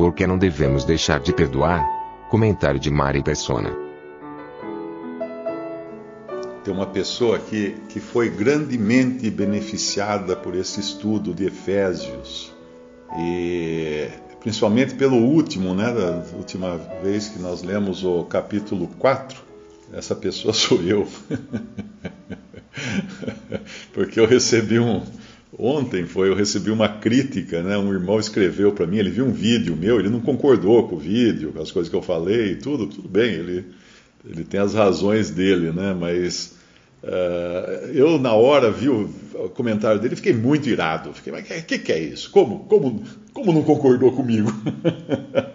Por que não devemos deixar de perdoar? Comentário de Mari Persona. Tem uma pessoa que, que foi grandemente beneficiada por esse estudo de Efésios. E principalmente pelo último, né, da última vez que nós lemos o capítulo 4, essa pessoa sou eu. Porque eu recebi um ontem foi eu recebi uma crítica, né? Um irmão escreveu para mim, ele viu um vídeo meu, ele não concordou com o vídeo, com as coisas que eu falei, tudo, tudo bem, ele ele tem as razões dele, né? Mas uh, eu na hora vi o, comentário dele, fiquei muito irado. Fiquei, mas o que, que, é isso? Como, como, como não concordou comigo?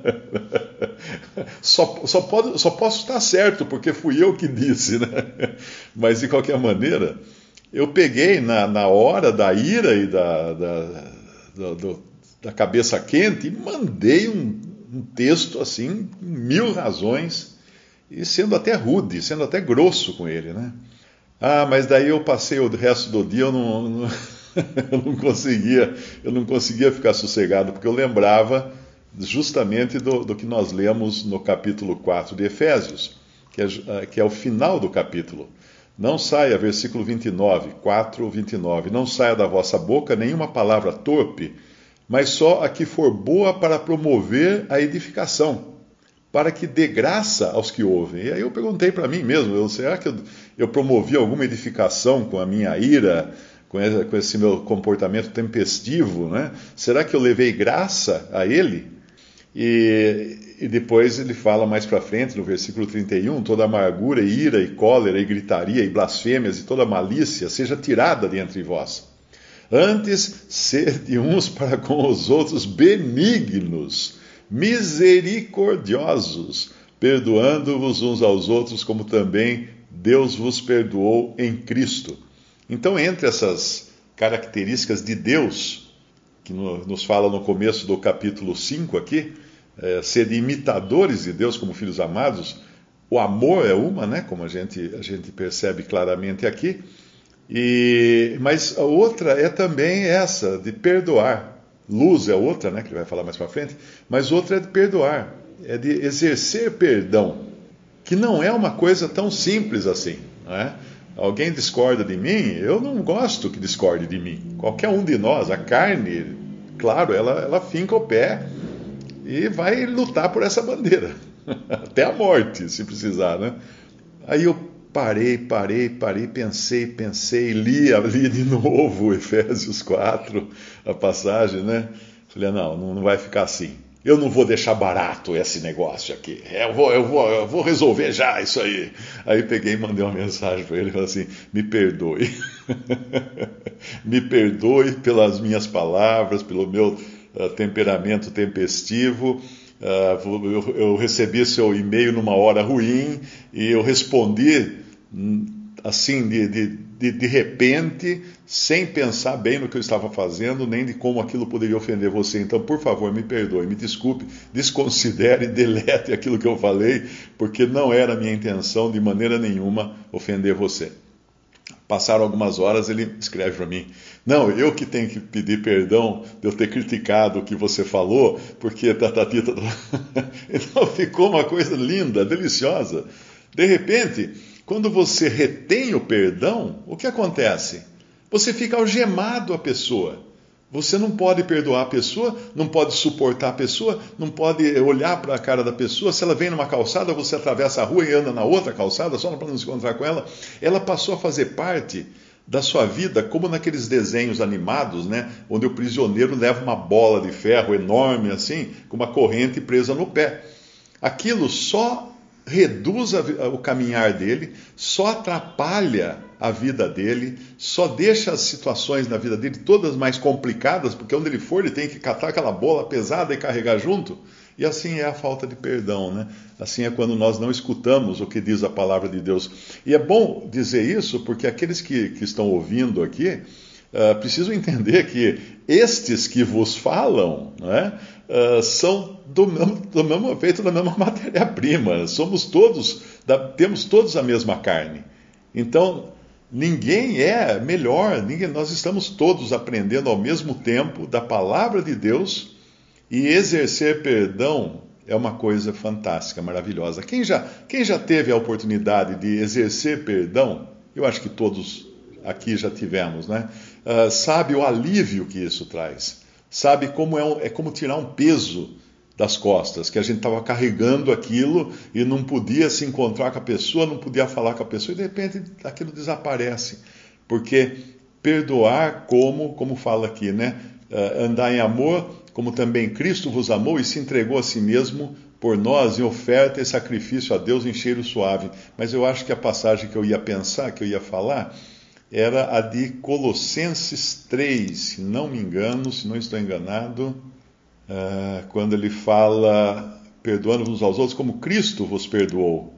só, só, pode, só posso estar certo, porque fui eu que disse, né? Mas de qualquer maneira, eu peguei na, na hora da ira e da, da, da, da cabeça quente e mandei um, um texto assim, mil razões e sendo até rude, sendo até grosso com ele, né? Ah, mas daí eu passei o resto do dia, eu não, não eu não conseguia, eu não conseguia ficar sossegado, porque eu lembrava justamente do, do, que nós lemos no capítulo 4 de Efésios, que é, ah, que é o final do capítulo. Não saia, versículo 29, 4, 29, não saia da vossa boca nenhuma palavra torpe, mas só a que for boa para promover a edificação para que dê graça aos que ouvem. E aí eu perguntei para mim mesmo, eu, será que eu, eu, promovi alguma edificação com a minha ira, com esse, com esse meu comportamento tempestivo? Né? Será que eu levei graça a ele? E, e depois ele fala mais para frente, no versículo 31, toda amargura, e ira, e cólera, e gritaria, e blasfêmias, e toda malícia seja tirada de entre vós. Antes, sede uns para com os outros benignos, misericordiosos, perdoando-vos uns aos outros, como também Deus vos perdoou em Cristo. Então, entre essas características de Deus, que nos fala no começo do capítulo 5 aqui, é, ser imitadores de Deus como filhos amados, o amor é uma, né, como a gente, a gente percebe claramente aqui, e, mas a outra é também essa, de perdoar. Luz é outra, né, que ele vai falar mais para frente, mas outra é de perdoar, é de exercer perdão, que não é uma coisa tão simples assim. É? Alguém discorda de mim, eu não gosto que discorde de mim. Qualquer um de nós, a carne, claro, ela, ela finca o pé e vai lutar por essa bandeira, até a morte, se precisar. Né? Aí eu parei, parei, parei, pensei, pensei, li, li de novo Efésios 4, a passagem, né? Falei, não, não vai ficar assim. Eu não vou deixar barato esse negócio aqui. Eu vou, eu vou, eu vou resolver já isso aí. Aí peguei e mandei uma mensagem para ele, falei assim: me perdoe. me perdoe pelas minhas palavras, pelo meu uh, temperamento tempestivo. Uh, eu, recebi seu e-mail numa hora ruim e eu respondi assim, de, de, de, repente, sem pensar bem no que eu estava fazendo, nem de como aquilo poderia ofender você. Então, por favor, me perdoe, me desculpe, desconsidere, delete aquilo que eu falei, porque não era minha intenção de maneira nenhuma ofender você. Passaram algumas horas, ele escreve para mim: Não, eu que tenho que pedir perdão de eu ter criticado o que você falou, porque tatatita. Tá, tá, tá. então ficou uma coisa linda, deliciosa. De repente, quando você retém o perdão, o que acontece? Você fica algemado à pessoa. Você não pode perdoar a pessoa, não pode suportar a pessoa, não pode olhar para a cara da pessoa. Se ela vem numa calçada, você atravessa a rua e anda na outra calçada só para não se encontrar com ela. Ela passou a fazer parte da sua vida, como naqueles desenhos animados, né, onde o prisioneiro leva uma bola de ferro enorme assim, com uma corrente presa no pé. Aquilo só reduz o caminhar dele, só atrapalha a vida dele, só deixa as situações na vida dele todas mais complicadas, porque onde ele for ele tem que catar aquela bola pesada e carregar junto. E assim é a falta de perdão, né? Assim é quando nós não escutamos o que diz a palavra de Deus. E é bom dizer isso porque aqueles que, que estão ouvindo aqui uh, precisam entender que estes que vos falam né, uh, são do mesmo, do mesmo feito da mesma matéria-prima. Somos todos, da, temos todos a mesma carne. Então, ninguém é melhor, ninguém, nós estamos todos aprendendo ao mesmo tempo da palavra de Deus e exercer perdão é uma coisa fantástica, maravilhosa. Quem já, quem já teve a oportunidade de exercer perdão, eu acho que todos aqui já tivemos, né? Uh, sabe o alívio que isso traz. Sabe como é, é como tirar um peso das costas, que a gente estava carregando aquilo e não podia se encontrar com a pessoa, não podia falar com a pessoa, e de repente aquilo desaparece. Porque perdoar como, como fala aqui, né? Uh, andar em amor como também Cristo vos amou e se entregou a si mesmo por nós em oferta e sacrifício a Deus em cheiro suave. Mas eu acho que a passagem que eu ia pensar, que eu ia falar, era a de Colossenses 3, se não me engano, se não estou enganado, uh, quando ele fala, perdoando uns aos outros como Cristo vos perdoou.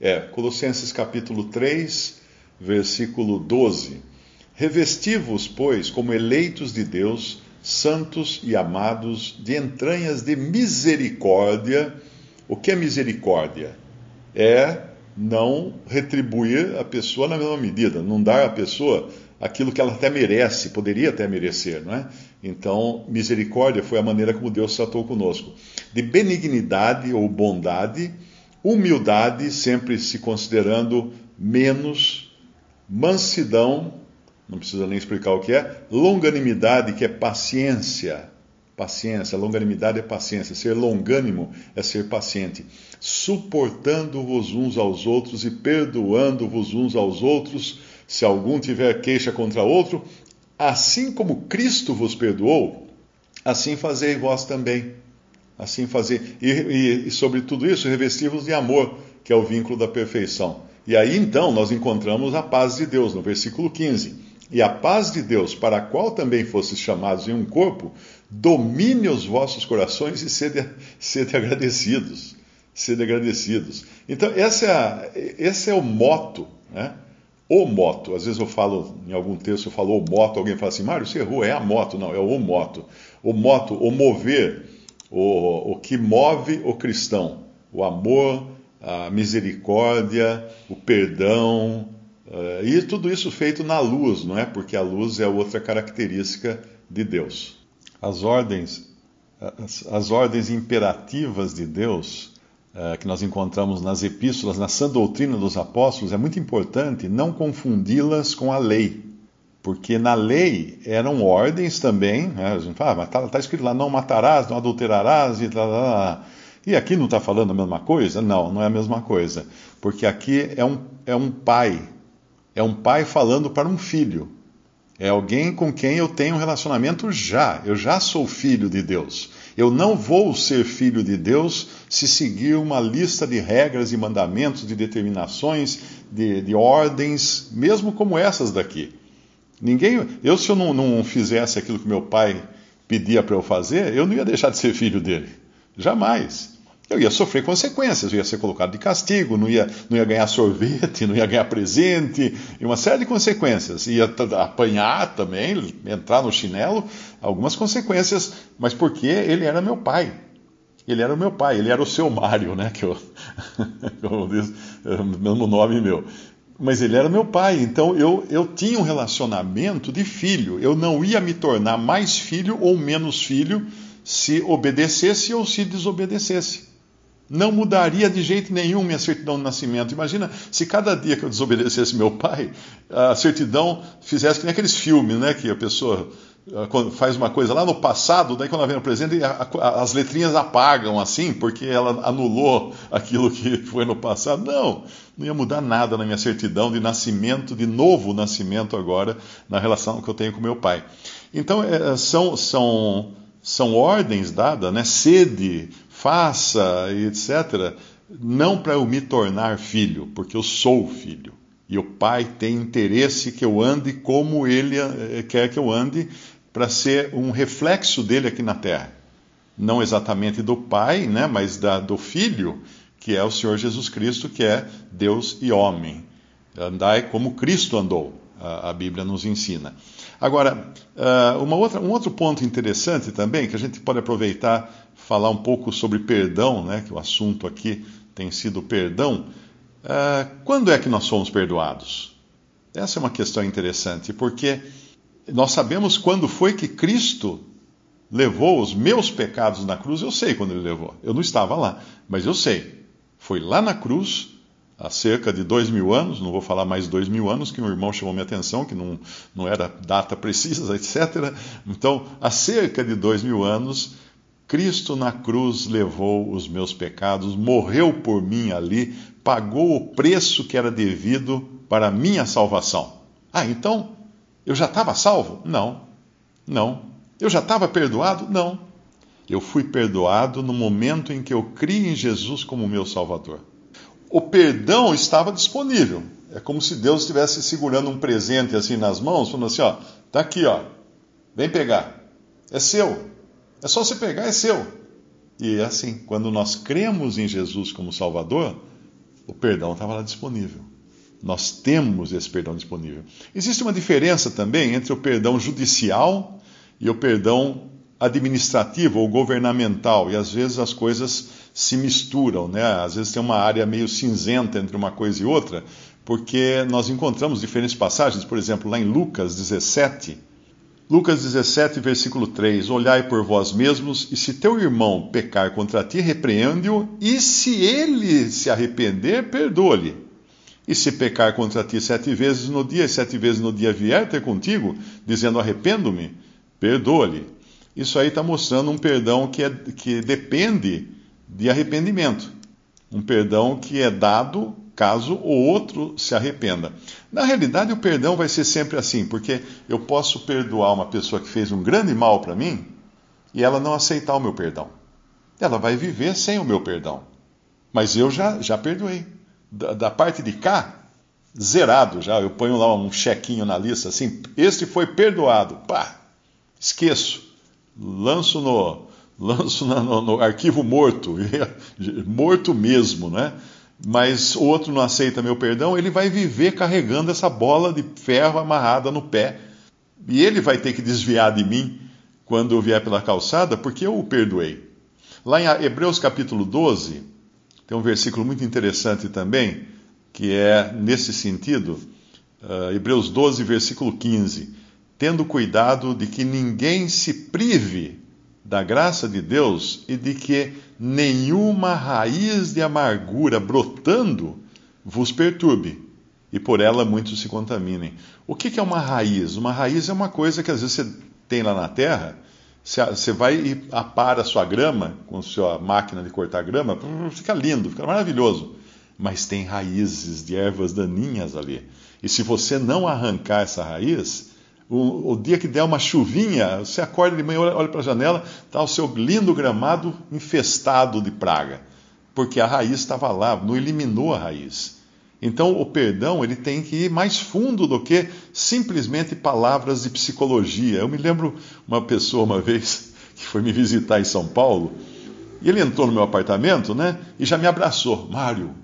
É, Colossenses capítulo 3, versículo 12. Revesti-vos, pois, como eleitos de Deus, santos e amados, de entranhas de misericórdia. O que é misericórdia? É não retribuir a pessoa na mesma medida, não dar à pessoa aquilo que ela até merece, poderia até merecer, não é? Então, misericórdia foi a maneira como Deus tratou conosco. De benignidade ou bondade, humildade, sempre se considerando menos, mansidão, não precisa nem explicar o que é. Longanimidade, que é paciência. Paciência, longanimidade é paciência. Ser longânimo é ser paciente. Suportando-vos uns aos outros e perdoando-vos uns aos outros, se algum tiver queixa contra outro, assim como Cristo vos perdoou, assim fazei vós também. Assim fazer. E, e, e sobre tudo isso, revestivos de amor, que é o vínculo da perfeição. E aí então nós encontramos a paz de Deus, no versículo 15 e a paz de Deus, para a qual também fostes chamados em um corpo, domine os vossos corações e sede, sede agradecidos. Sede agradecidos. Então, essa é a, esse é o moto, né? O moto. Às vezes eu falo, em algum texto, eu falo o moto, alguém fala assim, Mário, você errou, é a moto. Não, é o moto. O moto, o mover, o, o que move o cristão. O amor, a misericórdia, o perdão, Uh, e tudo isso feito na luz, não é? Porque a luz é outra característica de Deus. As ordens, as, as ordens imperativas de Deus uh, que nós encontramos nas epístolas, na sã doutrina dos apóstolos, é muito importante não confundi-las com a lei. Porque na lei eram ordens também, né? a gente fala, ah, está tá escrito lá, não matarás, não adulterarás e tal, E aqui não está falando a mesma coisa? Não, não é a mesma coisa. Porque aqui é um, é um pai é um pai falando para um filho. É alguém com quem eu tenho um relacionamento já. Eu já sou filho de Deus. Eu não vou ser filho de Deus se seguir uma lista de regras e mandamentos, de determinações, de, de ordens, mesmo como essas daqui. Ninguém, eu se eu não, não fizesse aquilo que meu pai pedia para eu fazer, eu não ia deixar de ser filho dele. Jamais eu ia sofrer consequências, eu ia ser colocado de castigo, não ia, não ia ganhar sorvete, não ia ganhar presente, e uma série de consequências. Ia apanhar também, entrar no chinelo, algumas consequências, mas porque ele era meu pai. Ele era o meu pai, ele era o seu Mário, né? Que eu, como diz, mesmo nome meu. Mas ele era meu pai, então eu, eu tinha um relacionamento de filho. Eu não ia me tornar mais filho ou menos filho se obedecesse ou se desobedecesse. Não mudaria de jeito nenhum minha certidão de nascimento. Imagina se cada dia que eu desobedecesse meu pai, a certidão fizesse que nem aqueles filmes, né? Que a pessoa ah, faz uma coisa lá no passado, daí quando ela vem no presente, as letrinhas apagam assim, porque ela anulou aquilo que foi no passado. Não, não ia mudar nada na minha certidão de nascimento, de novo nascimento agora, na relação que eu tenho com meu pai. Então, é, são, são, são ordens dadas, né? Sede, faça, etc., não para eu me tornar filho, porque eu sou filho. E o Pai tem interesse que eu ande como Ele eh, quer que eu ande, para ser um reflexo dele aqui na terra. Não exatamente do Pai, né, mas da, do Filho, que é o Senhor Jesus Cristo, que é Deus e homem. Andai como Cristo andou, a, a Bíblia nos ensina. Agora, uh, uma outra, um outro ponto interessante também, que a gente pode aproveitar, falar um pouco sobre perdão, né, que o assunto aqui tem sido perdão. Uh, quando é que nós somos perdoados? Essa é uma questão interessante, porque nós sabemos quando foi que Cristo levou os meus pecados na cruz. Eu sei quando ele levou. Eu não estava lá, mas eu sei. Foi lá na cruz há cerca de dois mil anos, não vou falar mais dois mil anos, que um irmão chamou minha atenção, que não, não era data precisa, etc. Então, há cerca de dois mil anos, Cristo na cruz levou os meus pecados, morreu por mim ali, pagou o preço que era devido para a minha salvação. Ah, então eu já estava salvo? Não, não. Eu já estava perdoado? Não. Eu fui perdoado no momento em que eu criei em Jesus como meu Salvador o perdão estava disponível. É como se Deus estivesse segurando um presente assim nas mãos, falando assim: ó, tá aqui, ó, vem pegar. É seu. É só você pegar, é seu. E é assim, quando nós cremos em Jesus como Salvador, o perdão estava lá disponível. Nós temos esse perdão disponível. Existe uma diferença também entre o perdão judicial e o perdão administrativo ou governamental, e às vezes as coisas se misturam, né? Às vezes tem uma área meio cinzenta entre uma coisa e outra, porque nós encontramos diferentes passagens, por exemplo, lá em Lucas 17, Lucas 17, versículo 3: Olhai por vós mesmos, e se teu irmão pecar contra ti, repreende-o, e se ele se arrepender, perdoa-lhe. E se pecar contra ti sete vezes no dia, e sete vezes no dia vier ter contigo, dizendo arrependo-me, perdoa-lhe. Isso aí está mostrando um perdão que, é, que depende de arrependimento. Um perdão que é dado caso o outro se arrependa. Na realidade, o perdão vai ser sempre assim, porque eu posso perdoar uma pessoa que fez um grande mal para mim e ela não aceitar o meu perdão. Ela vai viver sem o meu perdão. Mas eu já, já perdoei. Da, da parte de cá, zerado já. Eu ponho lá um chequinho na lista assim: este foi perdoado. Pá, esqueço. Lanço no, lanço no, no arquivo morto, morto mesmo, né? Mas o outro não aceita meu perdão, ele vai viver carregando essa bola de ferro amarrada no pé. E ele vai ter que desviar de mim quando eu vier pela calçada, porque eu o perdoei. Lá em Hebreus capítulo 12, tem um versículo muito interessante também, que é nesse sentido, uh, Hebreus 12, versículo 15. Tendo cuidado de que ninguém se prive da graça de Deus e de que nenhuma raiz de amargura brotando vos perturbe, e por ela muitos se contaminem. O que é uma raiz? Uma raiz é uma coisa que às vezes você tem lá na terra, você vai e apara a sua grama com a sua máquina de cortar grama, fica lindo, fica maravilhoso. Mas tem raízes de ervas daninhas ali. E se você não arrancar essa raiz, o, o, dia que der uma chuvinha, você acorda de manhã, olha, olha para a janela, está o seu lindo gramado infestado de praga, porque a raiz estava lá, não eliminou a raiz. Então o perdão ele tem que ir mais fundo do que simplesmente palavras de psicologia. Eu me lembro uma pessoa uma vez que foi me visitar em São Paulo e ele entrou no meu apartamento, né? E já me abraçou, Mário,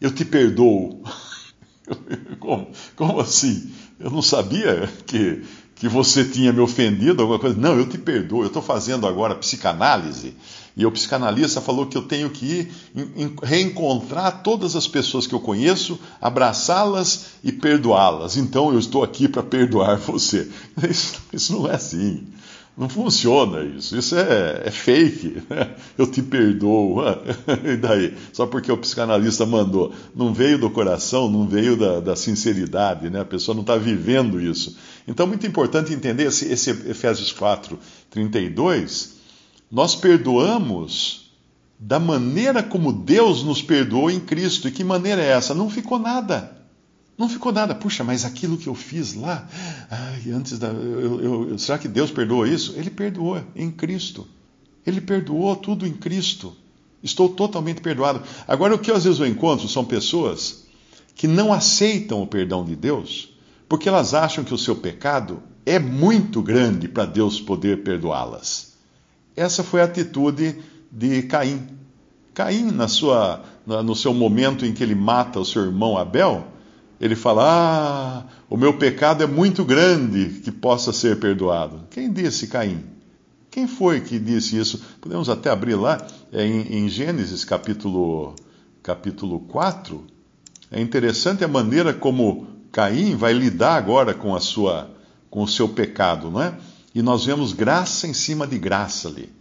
eu te perdoo. como, como assim? Eu não sabia que, que você tinha me ofendido, alguma coisa. Não, eu te perdoo, eu estou fazendo agora psicanálise. E o psicanalista falou que eu tenho que ir reencontrar todas as pessoas que eu conheço, abraçá-las e perdoá-las. Então eu estou aqui para perdoar você. Isso, isso não é assim. Não funciona isso. Isso é, é fake. Né? Eu te perdoo. E daí? Só porque o psicanalista mandou. Não veio do coração, não veio da, da sinceridade. Né? A pessoa não está vivendo isso. Então, muito importante entender esse, esse Efésios 4, 32. Nós perdoamos da maneira como Deus nos perdoou em Cristo. E que maneira é essa? Não ficou nada. Não ficou nada. Puxa, mas aquilo que eu fiz lá, ai, antes da. Eu, eu, será que Deus perdoou isso? Ele perdoou em Cristo. Ele perdoou tudo em Cristo. Estou totalmente perdoado. Agora, o que às vezes eu encontro são pessoas que não aceitam o perdão de Deus porque elas acham que o seu pecado é muito grande para Deus poder perdoá-las. Essa foi a atitude de Caim. Caim, na sua, no seu momento em que ele mata o seu irmão Abel, ele fala: Ah, o meu pecado é muito grande que possa ser perdoado. Quem disse Caim? Quem foi que disse isso? Podemos até abrir lá, é em, em Gênesis capítulo, capítulo 4. É interessante a maneira como Caim vai lidar agora com a sua com o seu pecado, não é? E nós vemos graça em cima de graça ali.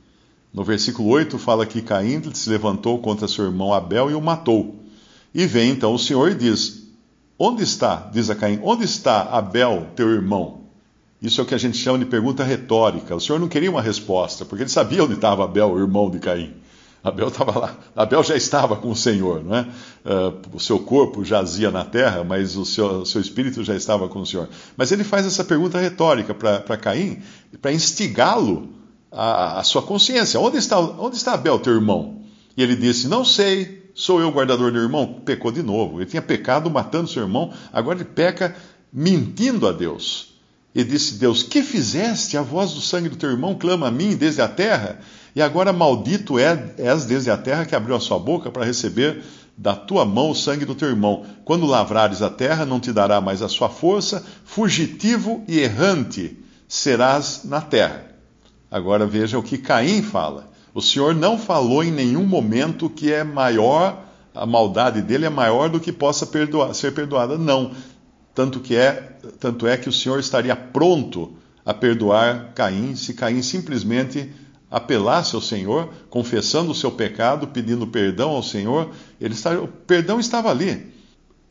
No versículo 8 fala que Caim se levantou contra seu irmão Abel e o matou. E vem então o Senhor e diz: Onde está, diz a Caim, onde está Abel, teu irmão? Isso é o que a gente chama de pergunta retórica. O Senhor não queria uma resposta, porque ele sabia onde estava Abel, o irmão de Caim. Abel estava lá. Abel já estava com o Senhor, não é? Uh, o seu corpo jazia na terra, mas o seu, seu, espírito já estava com o Senhor. Mas ele faz essa pergunta retórica para Caim, para instigá-lo à, sua consciência. Onde está, onde está Abel, teu irmão? E ele disse: Não sei, sou eu guardador do irmão. Pecou de novo. Ele tinha pecado matando seu irmão, agora ele peca mentindo a Deus. E disse Deus: Que fizeste? A voz do sangue do teu irmão clama a mim desde a terra. E agora maldito é, és desde a terra que abriu a sua boca para receber da tua mão o sangue do teu irmão. Quando lavrares a terra, não te dará mais a sua força, fugitivo e errante serás na terra. Agora veja o que Caim fala. O Senhor não falou em nenhum momento que é maior, a maldade dele é maior do que possa perdoar, ser perdoada. Não. Tanto, que é, tanto é que o Senhor estaria pronto a perdoar Caim se Caim simplesmente apelasse ao Senhor, confessando o seu pecado, pedindo perdão ao Senhor. Ele o perdão estava ali.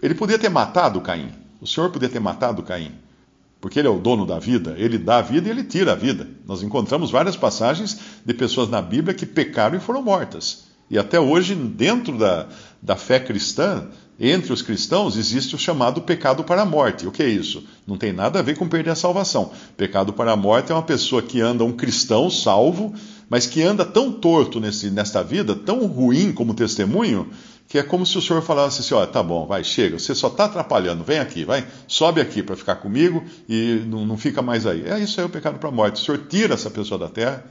Ele podia ter matado Caim. O Senhor podia ter matado Caim. Porque ele é o dono da vida, ele dá a vida e ele tira a vida. Nós encontramos várias passagens de pessoas na Bíblia que pecaram e foram mortas. E até hoje, dentro da, da fé cristã, entre os cristãos existe o chamado pecado para a morte. O que é isso? Não tem nada a ver com perder a salvação. Pecado para a morte é uma pessoa que anda, um cristão salvo, mas que anda tão torto nesse, nesta vida, tão ruim como testemunho, que é como se o senhor falasse assim: olha, tá bom, vai, chega, você só está atrapalhando, vem aqui, vai, sobe aqui para ficar comigo e não, não fica mais aí. É isso aí o pecado para a morte. O senhor tira essa pessoa da terra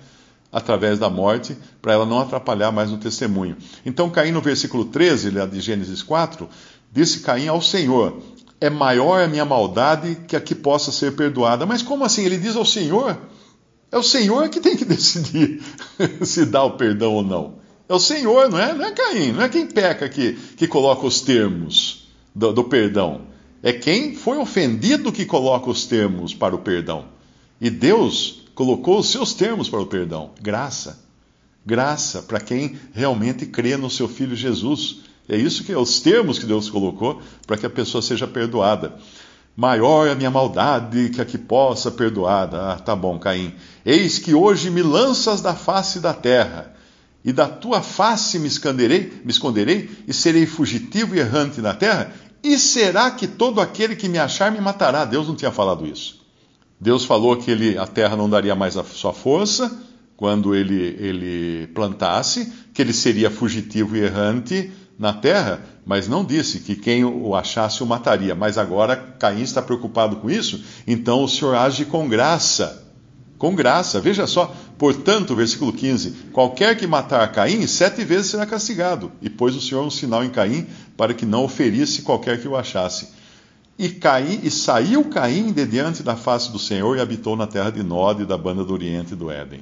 através da morte, para ela não atrapalhar mais o testemunho. Então, Caim, no versículo 13 de Gênesis 4, disse Caim ao Senhor: É maior a minha maldade que a que possa ser perdoada. Mas como assim? Ele diz ao Senhor? É o Senhor que tem que decidir se dá o perdão ou não. É o Senhor, não é? Não é Caim, não é quem peca que, que coloca os termos do, do perdão. É quem foi ofendido que coloca os termos para o perdão. E Deus colocou os seus termos para o perdão: graça. Graça para quem realmente crê no seu filho Jesus. É isso que é os termos que Deus colocou para que a pessoa seja perdoada. Maior é a minha maldade que a que possa perdoada. Ah, tá bom, Caim. Eis que hoje me lanças da face da terra, e da tua face me esconderei, me esconderei e serei fugitivo e errante na terra. E será que todo aquele que me achar me matará? Deus não tinha falado isso. Deus falou que ele, a terra não daria mais a sua força quando ele, ele plantasse, que ele seria fugitivo e errante na terra, mas não disse que quem o achasse o mataria. Mas agora Caim está preocupado com isso, então o Senhor age com graça. Com graça, veja só, portanto, versículo 15: qualquer que matar Caim, sete vezes será castigado. E pôs o Senhor um sinal em Caim para que não o ferisse qualquer que o achasse. E, Caim, e saiu Caim de diante da face do Senhor e habitou na terra de Nod, da banda do Oriente do Éden.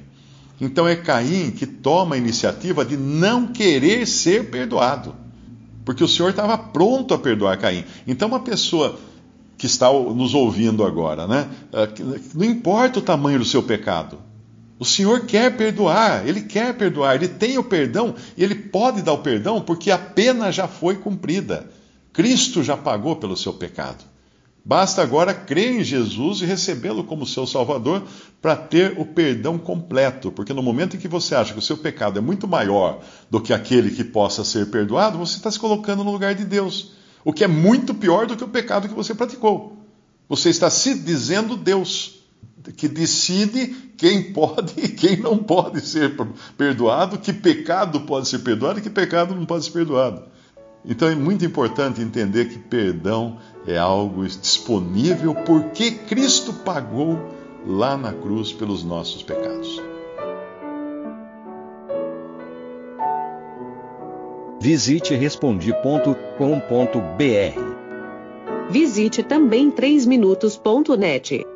Então é Caim que toma a iniciativa de não querer ser perdoado. Porque o Senhor estava pronto a perdoar Caim. Então, uma pessoa que está nos ouvindo agora, né? Ah, não importa o tamanho do seu pecado. O Senhor quer perdoar, Ele quer perdoar, Ele tem o perdão e Ele pode dar o perdão porque a pena já foi cumprida. Cristo já pagou pelo seu pecado. Basta agora crer em Jesus e recebê-lo como seu Salvador para ter o perdão completo, porque no momento em que você acha que o seu pecado é muito maior do que aquele que possa ser perdoado, você está se colocando no lugar de Deus, o que é muito pior do que o pecado que você praticou. Você está se dizendo Deus, que decide quem pode e quem não pode ser perdoado, que pecado pode ser perdoado e que pecado não pode ser perdoado. Então é muito importante entender que perdão é algo disponível porque Cristo pagou lá na cruz pelos nossos pecados. Visite respondi.com.br. Visite também 3minutos.net.